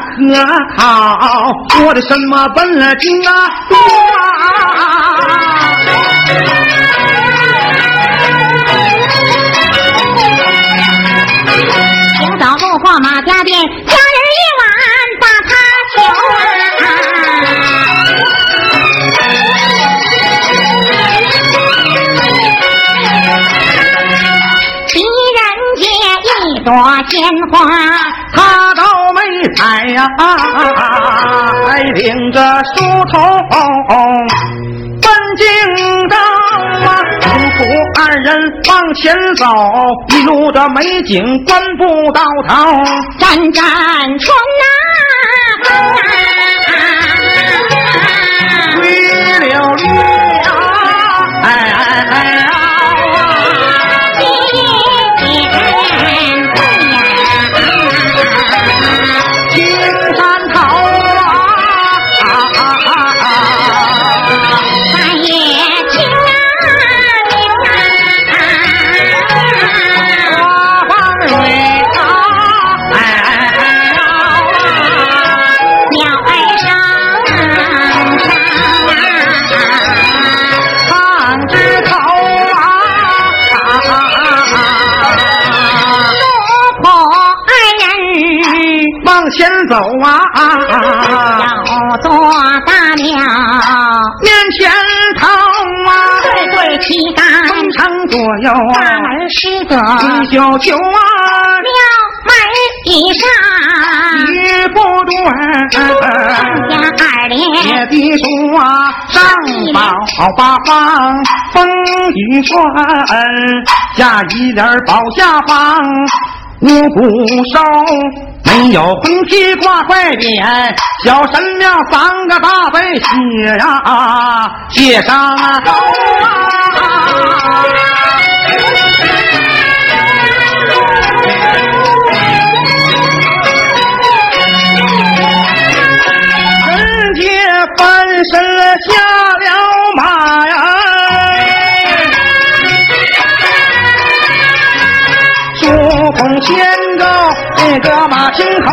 可好，我的什么本领啊多啊！清早不过马家店，家人一碗把他求啊。狄仁杰一朵鲜花，呀，还领着书童奔京城啊。夫妇二人往前走，一路的美景观不到头。站站春啊个一宿秋啊，庙门以上，一不断。家二连铁的树啊，上报八方，风雨传，下一联保下方，五谷收，没有红旗挂外边，小神庙三个大字写呀，写上头啊。身下了马呀，朱红牵着那个马青头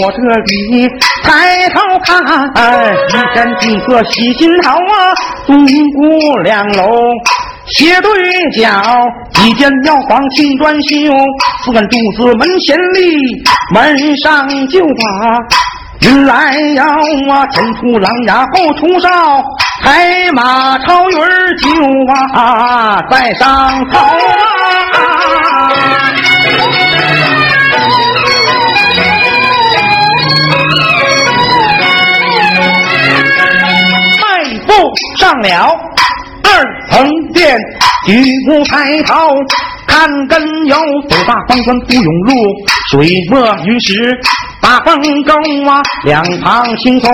我这里抬头看，一山金色喜心头啊，东顾两楼斜对角，一间庙房青砖修，四根柱子门前立，门上就把云来摇啊，前出狼牙后出哨，海马超云儿就啊在上头上了二层殿，举目抬头看根由，走大方官不涌入，水墨云石，大风沟啊，两旁青松。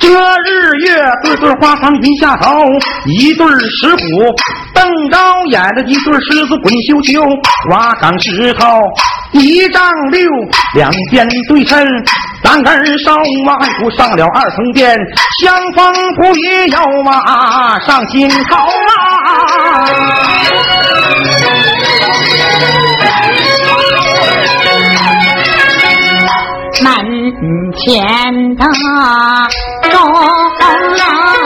遮日月对对花上云下头，一对石虎瞪着眼的一对狮子滚绣球，挖岗石头一丈六，两边对称。男儿少马不上了二层殿，相逢不也要马上心头啊！门前的钟楼。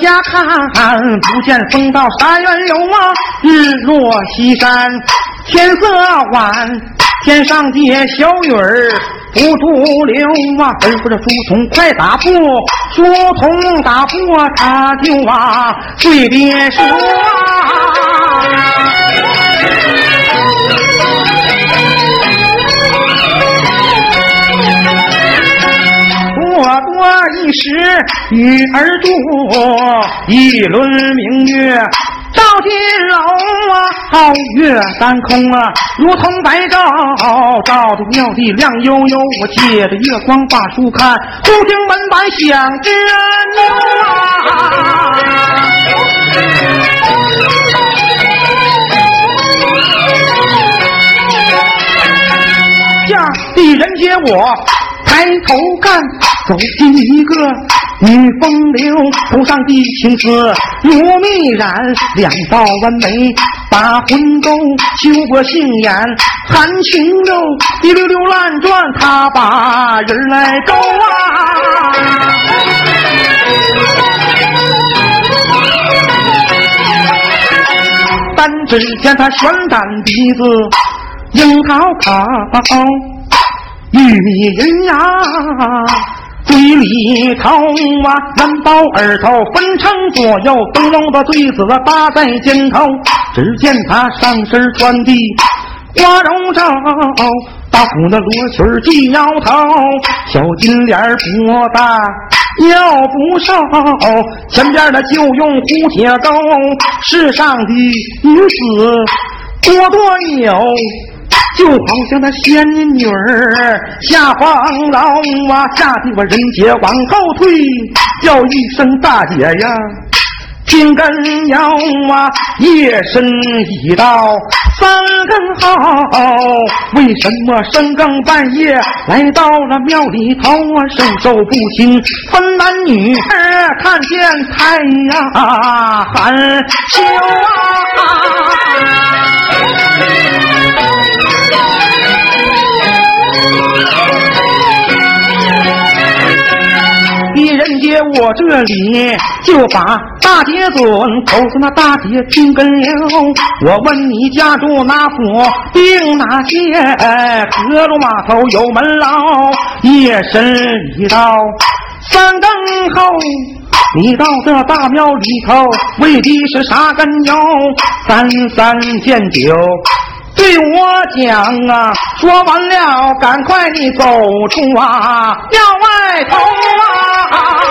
下看，不见风到山原有啊，日落西山，天色晚，天上的小雨儿不住流啊，吩咐着书童快打破，书童打破他就啊，对别说啊时雨儿多，一轮明月照金楼啊，皓月当空啊，如同白昼，照的庙地亮悠悠。我借着月光把书看，忽听门板响之牛啊，下地人接我。抬头看，走进一个女风流，头上的青丝如蜜染，两道弯眉把魂勾，修过杏眼含情肉，滴溜溜乱转，他把人来勾啊！但只见他悬胆鼻子，樱桃口。玉米人呀，嘴里头啊，蓝包耳头分成左右，灯笼的对子搭在肩头。只见他上身穿的花绒罩，大虎的罗裙系腰头，小金莲不大腰不瘦，前边的就用蝴蝶钩。世上的女子多多有。就好像那仙女儿下黄楼啊，吓得我人杰往后退，叫一声大姐呀，听根腰啊，夜深已到三更后，为什么深更半夜来到了庙里头啊？伸手不清分男女，看见太阳含羞啊。人家我这里就把大姐准，口诉那大姐听根了。我问你家住哪府，定哪县？河路码头有门牢。夜深已到三更后，你到这大庙里头，为的是啥根由？三三见酒。对我讲啊，说完了，赶快你走出啊庙外头啊！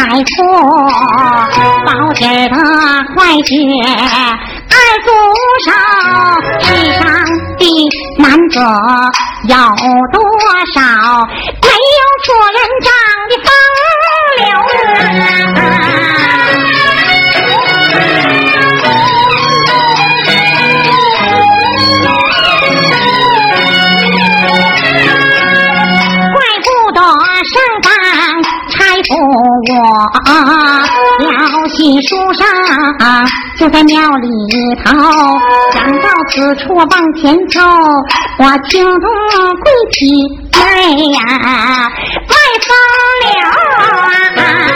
拜托宝底的快姐二足少世上的男子有多少？没有做人长的风流啊。我了西书上，就在庙里头。想到此处往前走，我听得跪起来呀，快风流啊！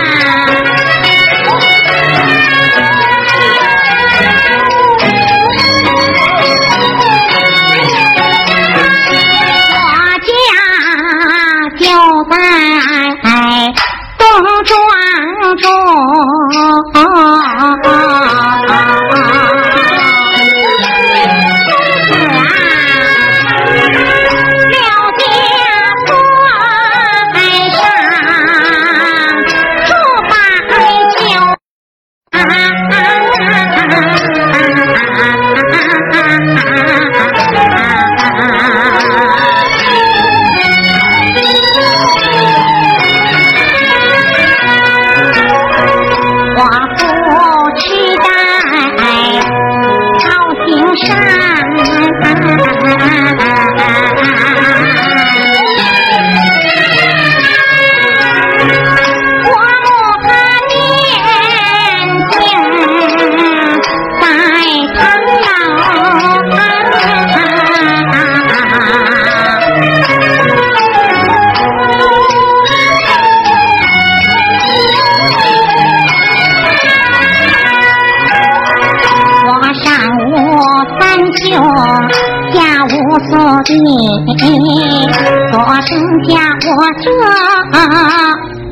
所剩下我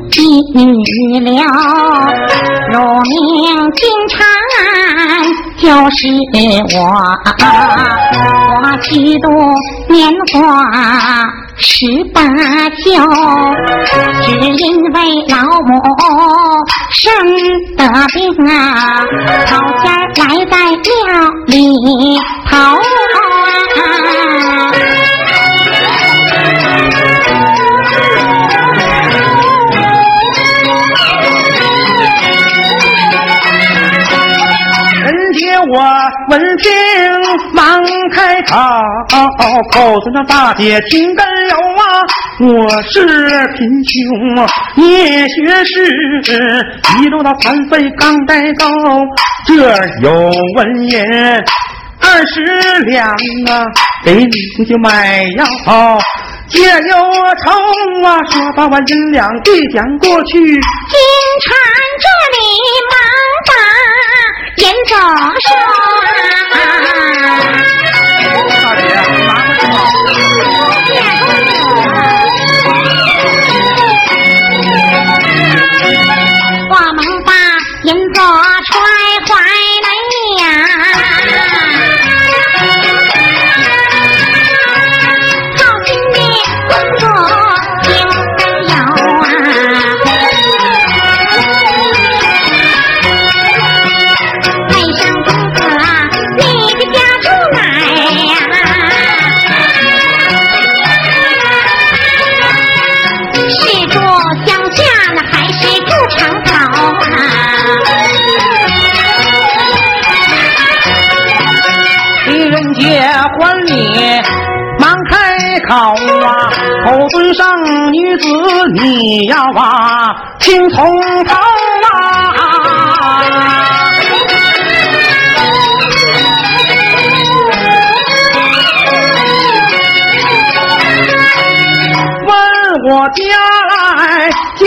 这一女了，乳名金蝉就是我，我虚度年华十八九，只因为老母生得病啊，头先来在庙里头我闻听忙开口，口尊那大姐听根有啊，我是贫穷也学士，一路到残废刚带走，这有文银二十两啊，给你就买药，借忧愁啊，说把万银两递讲过去，金钗。严总说：“尊上女子你要啊，听从头啊！问我家来家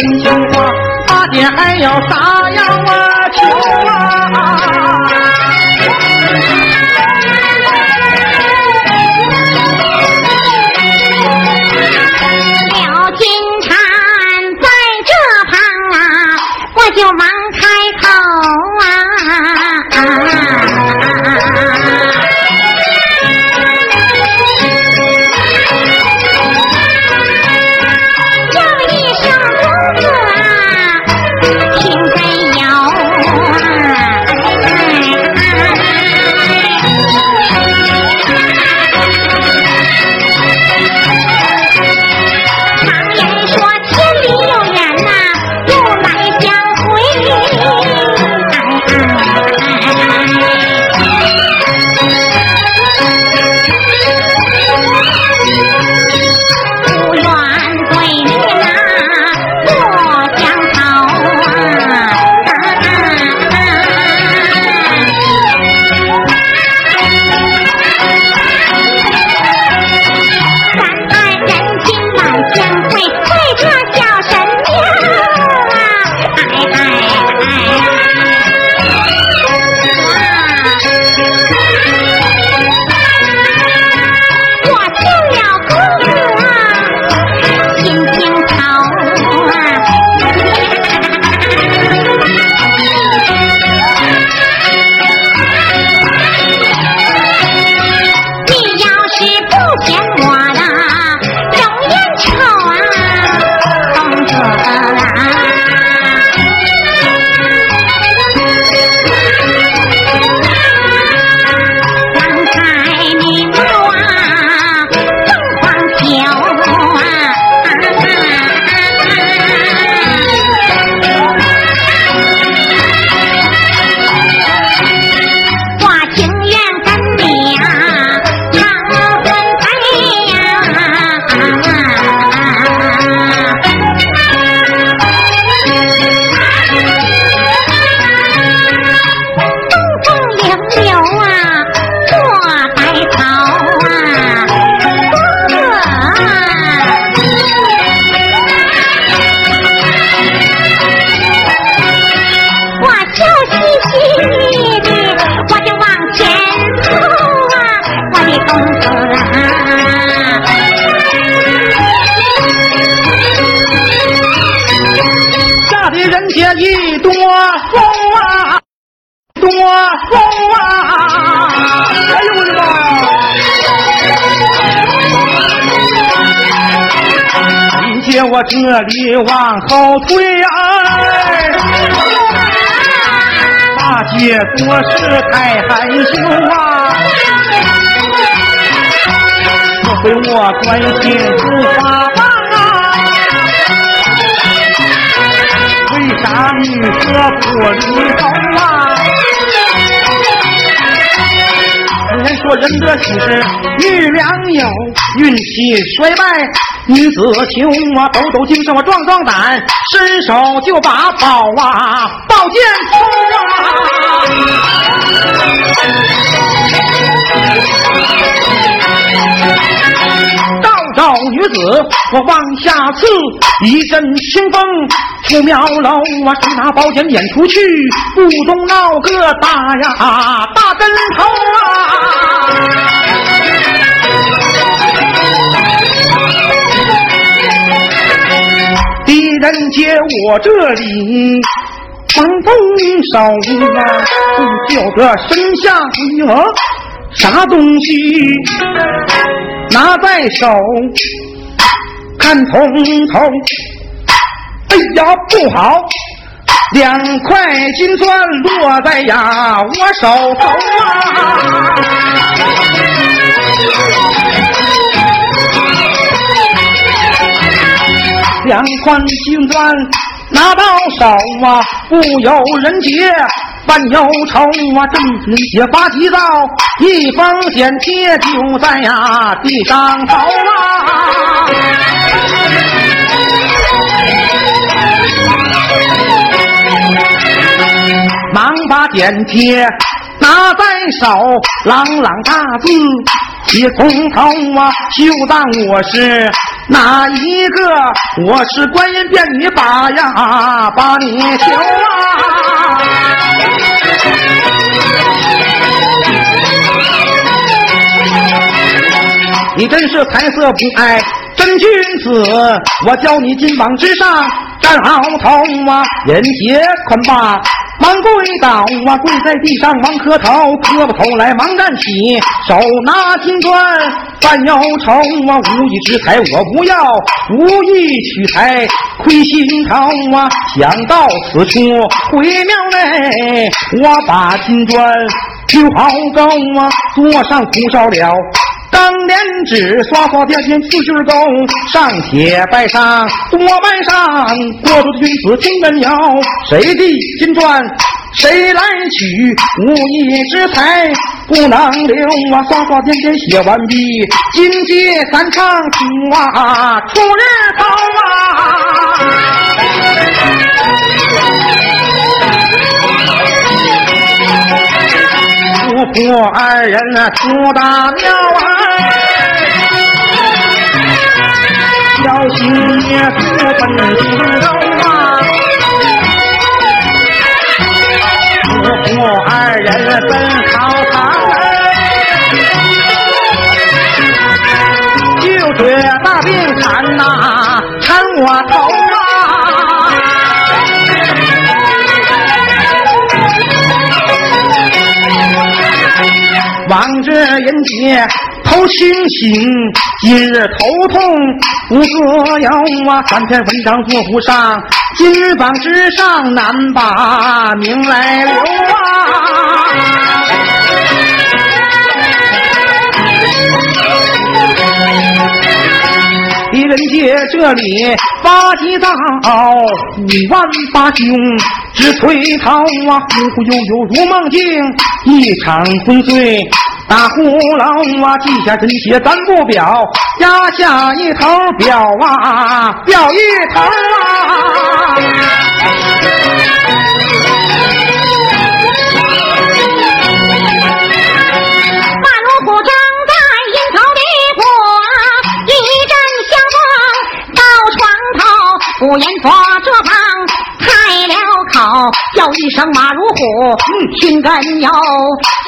真心话，大姐还要啥样啊求啊？这里往后退，哎，大姐做事太害羞啊，这回我关心不发忙啊，为啥你说不离手啊？人说人得七十遇良友，运气衰败。女子穷啊，抖抖精神，我壮壮胆，伸手就把宝啊宝剑抽啊！道招女子，我往下刺，一阵清风出庙楼啊，手拿宝剑撵出去，不中闹个大呀大跟头啊！人接我这里放风手啊，不叫个身下鬼啥东西拿在手看通透。哎呀，不好，两块金砖落在呀我手头啊！两块金砖拿到手啊，不有人接，半忧愁啊，正也发急躁，一封简帖就在呀地上头啊。忙把剪贴拿在手，朗朗大字你从头啊，就当我是哪一个？我是观音变女把呀，把你求啊！你真是财色不爱真君子，我教你金榜之上站好头啊，人杰宽霸。忙跪倒啊，跪在地上忙磕头，磕不头来忙站起，手拿金砖犯忧愁啊，无义之财我不要，无意取财亏心头啊，想到此处回庙内，我把金砖丢好高啊，桌上铺烧了。当年纸刷刷点点刺绣钩，上写拜上多拜上，国主的君子金根有，谁的金砖谁来取？无义之财不能留啊！刷刷点点写完毕，金阶三唱出啊，出日头啊！夫妇二人出大庙啊！小心也不分青肉啊！夫妇二人奔考场，就觉大病缠呐，缠我头人杰。头清醒，今日头痛不自由啊！三篇文章做不上，今日榜之上难把名来留啊！狄仁杰这里发急躁，五万八兄直推头啊！忽忽悠悠如梦境，一场昏睡。大呼楼啊，记下真写咱不表，压下一头表啊，表一头啊。马如虎正在阴曹地府，一阵香风到床头，不言说这，叫一声马如虎，心根哟，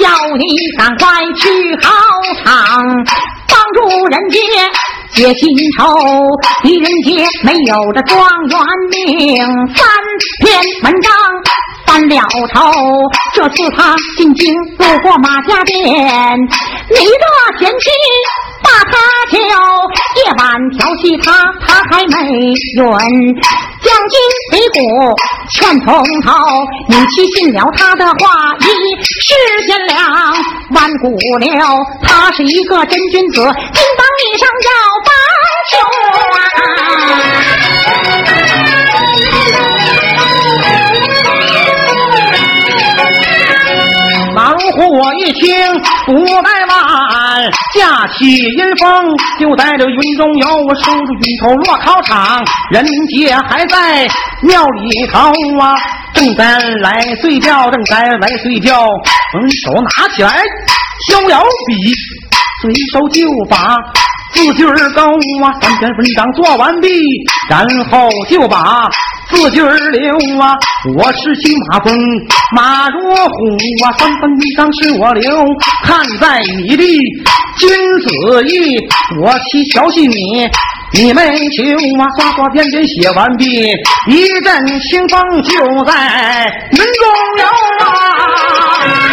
叫你赶快去考场，帮助人杰解心愁。狄仁杰没有这状元命，三篇文章。翻了头，这次他进京路过马家店，你的贤妻把他求，夜晚调戏他，他还没允。将军擂鼓劝从头，你去信了他的话，一世贤良万古流。他是一个真君子，金榜礼上要帮马如虎，我一听不怠慢，架起阴风就带着云中游，我收着云头落考场。人杰还在庙里头啊，正在来睡觉，正在来睡觉，嗯，手拿起来逍遥笔，随手就把。字句儿高啊，三篇文章做完毕，然后就把四句儿留啊。我是骑马风，马若虎啊，三分一张是我留。看在你的君子义，我去调戏你，你没求啊。刷刷点点写完毕，一阵清风就在云中游啊。